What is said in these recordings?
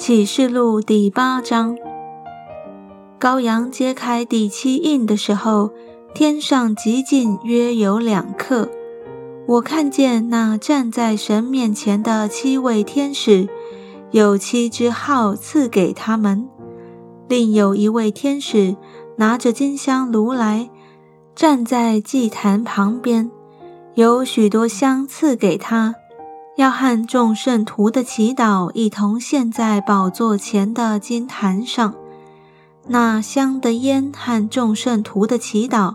启示录第八章，羔羊揭开第七印的时候，天上极近约有两刻。我看见那站在神面前的七位天使，有七只号赐给他们。另有一位天使拿着金香炉来，站在祭坛旁边，有许多香赐给他。要和众圣徒的祈祷一同献在宝座前的金坛上，那香的烟和众圣徒的祈祷，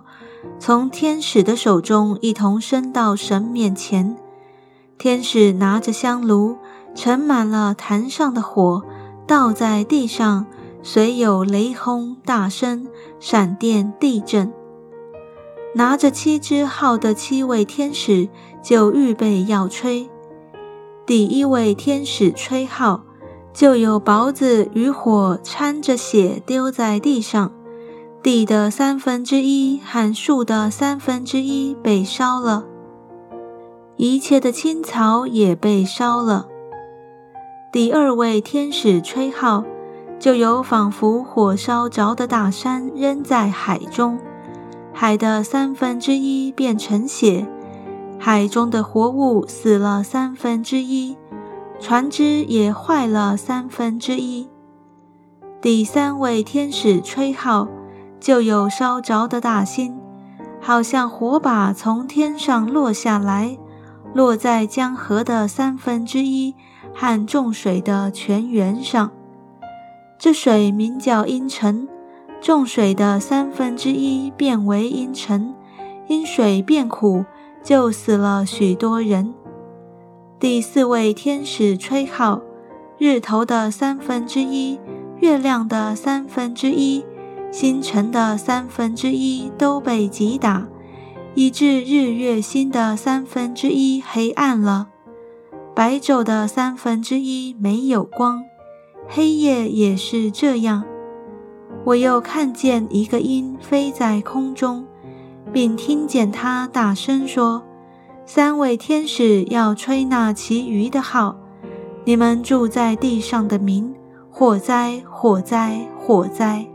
从天使的手中一同升到神面前。天使拿着香炉，盛满了坛上的火，倒在地上，随有雷轰、大声、闪电、地震。拿着七支号的七位天使就预备要吹。第一位天使吹号，就有雹子与火掺着血丢在地上，地的三分之一和树的三分之一被烧了，一切的青草也被烧了。第二位天使吹号，就有仿佛火烧着的大山扔在海中，海的三分之一变成血。海中的活物死了三分之一，船只也坏了三分之一。第三位天使吹号，就有烧着的大星，好像火把从天上落下来，落在江河的三分之一和众水的泉源上。这水名叫阴沉，众水的三分之一变为阴沉，阴水变苦。就死了许多人。第四位天使吹号，日头的三分之一、月亮的三分之一、星辰的三分之一都被击打，以致日月星的三分之一黑暗了，白昼的三分之一没有光，黑夜也是这样。我又看见一个鹰飞在空中。并听见他大声说：“三位天使要吹那其余的号，你们住在地上的民，火灾，火灾，火灾。”